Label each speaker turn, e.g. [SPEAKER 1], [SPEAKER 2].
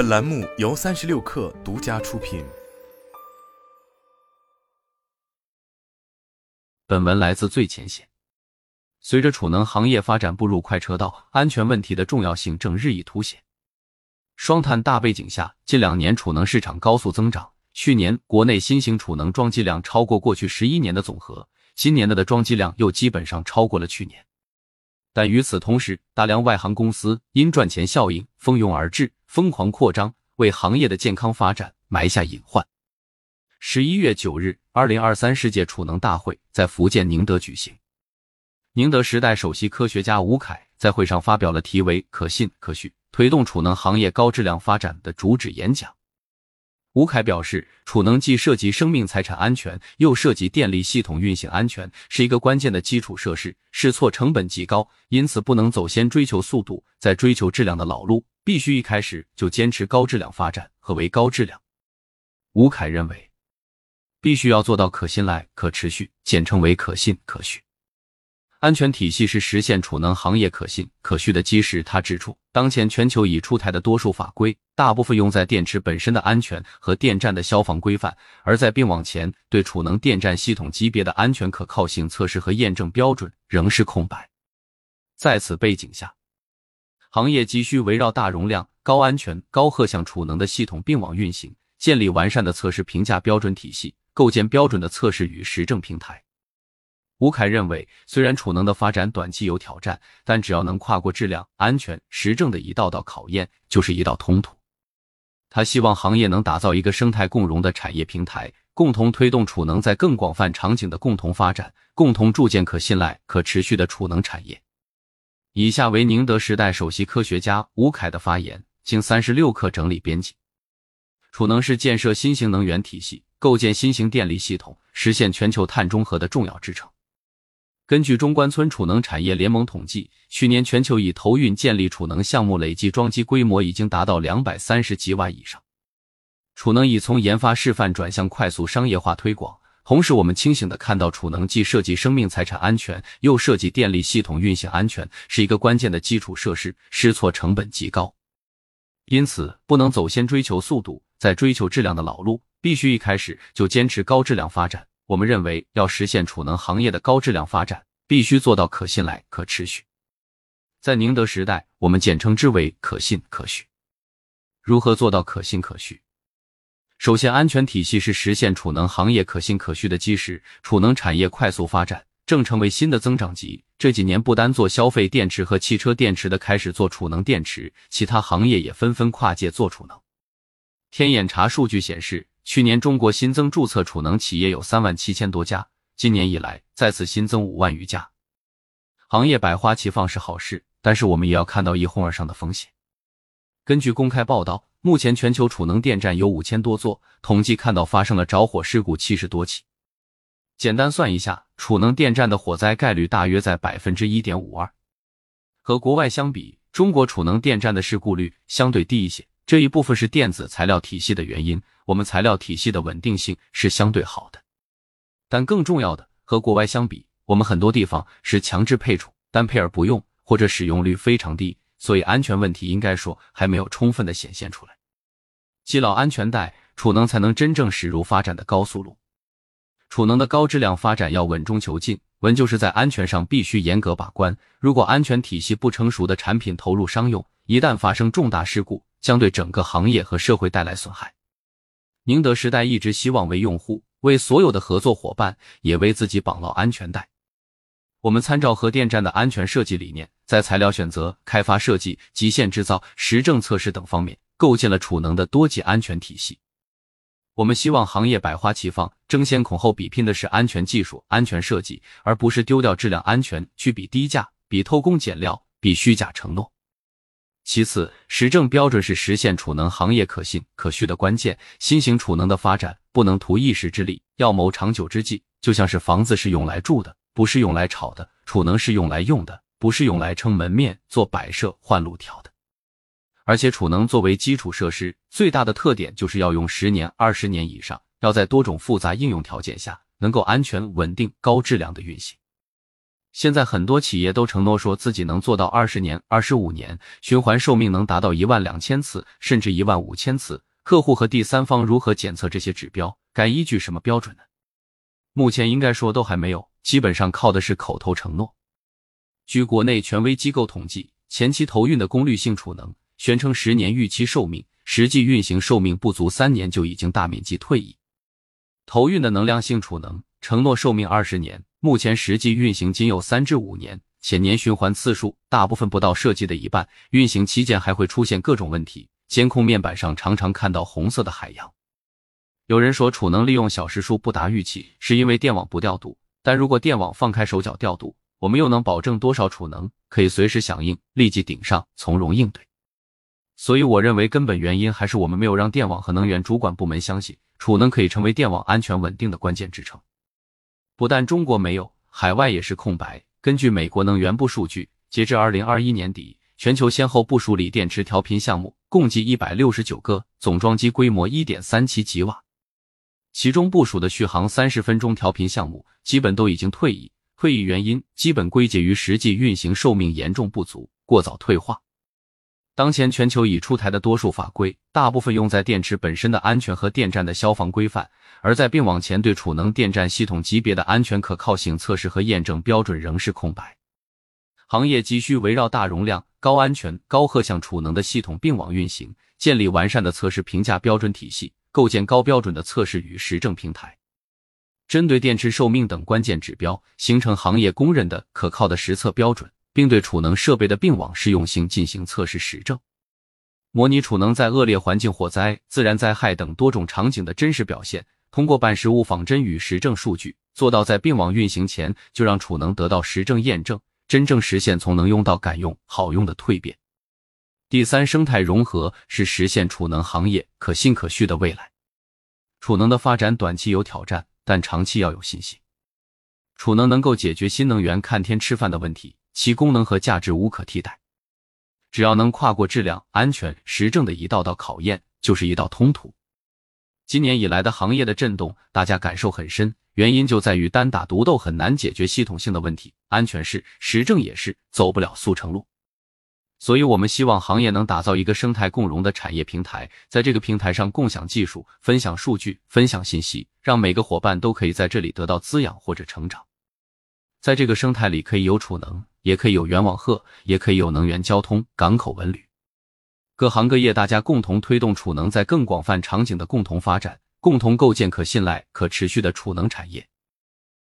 [SPEAKER 1] 本栏目由三十六氪独家出品。
[SPEAKER 2] 本文来自最前线。随着储能行业发展步入快车道，安全问题的重要性正日益凸显。双碳大背景下，近两年储能市场高速增长。去年国内新型储能装机量超过过去十一年的总和，今年的的装机量又基本上超过了去年。但与此同时，大量外行公司因赚钱效应蜂拥而至，疯狂扩张，为行业的健康发展埋下隐患。十一月九日，二零二三世界储能大会在福建宁德举行。宁德时代首席科学家吴凯在会上发表了题为“可信可续，推动储能行业高质量发展”的主旨演讲。吴凯表示，储能既涉及生命财产安全，又涉及电力系统运行安全，是一个关键的基础设施，试错成本极高，因此不能走先追求速度，再追求质量的老路，必须一开始就坚持高质量发展。何为高质量？吴凯认为，必须要做到可信赖、可持续，简称为可信可续。安全体系是实现储能行业可信可续的基石。他指出，当前全球已出台的多数法规，大部分用在电池本身的安全和电站的消防规范，而在并网前对储能电站系统级别的安全可靠性测试和验证标准仍是空白。在此背景下，行业急需围绕大容量、高安全、高荷项储能的系统并网运行，建立完善的测试评价标准体系，构建标准的测试与实证平台。吴凯认为，虽然储能的发展短期有挑战，但只要能跨过质量、安全、实证的一道道考验，就是一道通途。他希望行业能打造一个生态共融的产业平台，共同推动储能在更广泛场景的共同发展，共同铸建可信赖、可持续的储能产业。以下为宁德时代首席科学家吴凯的发言，经三十六氪整理编辑。储能是建设新型能源体系、构建新型电力系统、实现全球碳中和的重要支撑。根据中关村储能产业联盟统计，去年全球已投运建立储能项目累计装机规模已经达到两百三十吉瓦以上。储能已从研发示范转向快速商业化推广。同时，我们清醒的看到，储能既涉及生命财产安全，又涉及电力系统运行安全，是一个关键的基础设施，试错成本极高。因此，不能走先追求速度，再追求质量的老路，必须一开始就坚持高质量发展。我们认为，要实现储能行业的高质量发展，必须做到可信赖、可持续。在宁德时代，我们简称之为可信可续。如何做到可信可续？首先，安全体系是实现储能行业可信可续的基石。储能产业快速发展，正成为新的增长极。这几年，不单做消费电池和汽车电池的开始做储能电池，其他行业也纷纷跨界做储能。天眼查数据显示。去年中国新增注册储能企业有三万七千多家，今年以来再次新增五万余家，行业百花齐放是好事，但是我们也要看到一哄而上的风险。根据公开报道，目前全球储能电站有五千多座，统计看到发生了着火事故七十多起。简单算一下，储能电站的火灾概率大约在百分之一点五二，和国外相比，中国储能电站的事故率相对低一些。这一部分是电子材料体系的原因，我们材料体系的稳定性是相对好的。但更重要的，和国外相比，我们很多地方是强制配储，单配而不用，或者使用率非常低，所以安全问题应该说还没有充分的显现出来。系牢安全带，储能才能真正驶入发展的高速路。储能的高质量发展要稳中求进，稳就是在安全上必须严格把关。如果安全体系不成熟的产品投入商用，一旦发生重大事故，将对整个行业和社会带来损害。宁德时代一直希望为用户、为所有的合作伙伴，也为自己绑牢安全带。我们参照核电站的安全设计理念，在材料选择、开发设计、极限制造、实证测试等方面，构建了储能的多级安全体系。我们希望行业百花齐放，争先恐后比拼的是安全技术、安全设计，而不是丢掉质量安全去比低价、比偷工减料、比虚假承诺。其次，实证标准是实现储能行业可信可续的关键。新型储能的发展不能图一时之利，要谋长久之计。就像是房子是用来住的，不是用来炒的；储能是用来用的，不是用来撑门面、做摆设、换路条的。而且，储能作为基础设施，最大的特点就是要用十年、二十年以上，要在多种复杂应用条件下，能够安全、稳定、高质量的运行。现在很多企业都承诺说自己能做到二十年、二十五年循环寿命能达到一万两千次，甚至一万五千次。客户和第三方如何检测这些指标？该依据什么标准呢？目前应该说都还没有，基本上靠的是口头承诺。据国内权威机构统计，前期投运的功率性储能宣称十年预期寿命，实际运行寿命不足三年就已经大面积退役。投运的能量性储能承诺寿命二十年，目前实际运行仅有三至五年，且年循环次数大部分不到设计的一半，运行期间还会出现各种问题。监控面板上常常看到红色的海洋。有人说储能利用小时数不达预期，是因为电网不调度。但如果电网放开手脚调度，我们又能保证多少储能可以随时响应，立即顶上，从容应对？所以我认为根本原因还是我们没有让电网和能源主管部门相信储能可以成为电网安全稳定的关键支撑。不但中国没有，海外也是空白。根据美国能源部数据，截至二零二一年底。全球先后部署锂电池调频项目共计一百六十九个，总装机规模一点三七吉瓦。其中部署的续航三十分钟调频项目基本都已经退役，退役原因基本归结于实际运行寿命严重不足，过早退化。当前全球已出台的多数法规，大部分用在电池本身的安全和电站的消防规范，而在并网前对储能电站系统级别的安全可靠性测试和验证标准仍是空白。行业急需围绕大容量、高安全、高荷项储能的系统并网运行，建立完善的测试评价标准体系，构建高标准的测试与实证平台，针对电池寿命等关键指标，形成行业公认的可靠的实测标准，并对储能设备的并网适用性进行测试实证，模拟储能在恶劣环境、火灾、自然灾害等多种场景的真实表现，通过办实物仿真与实证数据，做到在并网运行前就让储能得到实证验证。真正实现从能用到敢用、好用的蜕变。第三，生态融合是实现储能行业可信可续的未来。储能的发展短期有挑战，但长期要有信心。储能能够解决新能源看天吃饭的问题，其功能和价值无可替代。只要能跨过质量、安全、实证的一道道考验，就是一道通途。今年以来的行业的震动，大家感受很深。原因就在于单打独斗很难解决系统性的问题，安全是，实证也是，走不了速成路。所以，我们希望行业能打造一个生态共融的产业平台，在这个平台上共享技术、分享数据、分享信息，让每个伙伴都可以在这里得到滋养或者成长。在这个生态里，可以有储能，也可以有源网荷，也可以有能源交通、港口文旅，各行各业大家共同推动储能在更广泛场景的共同发展。共同构建可信赖、可持续的储能产业。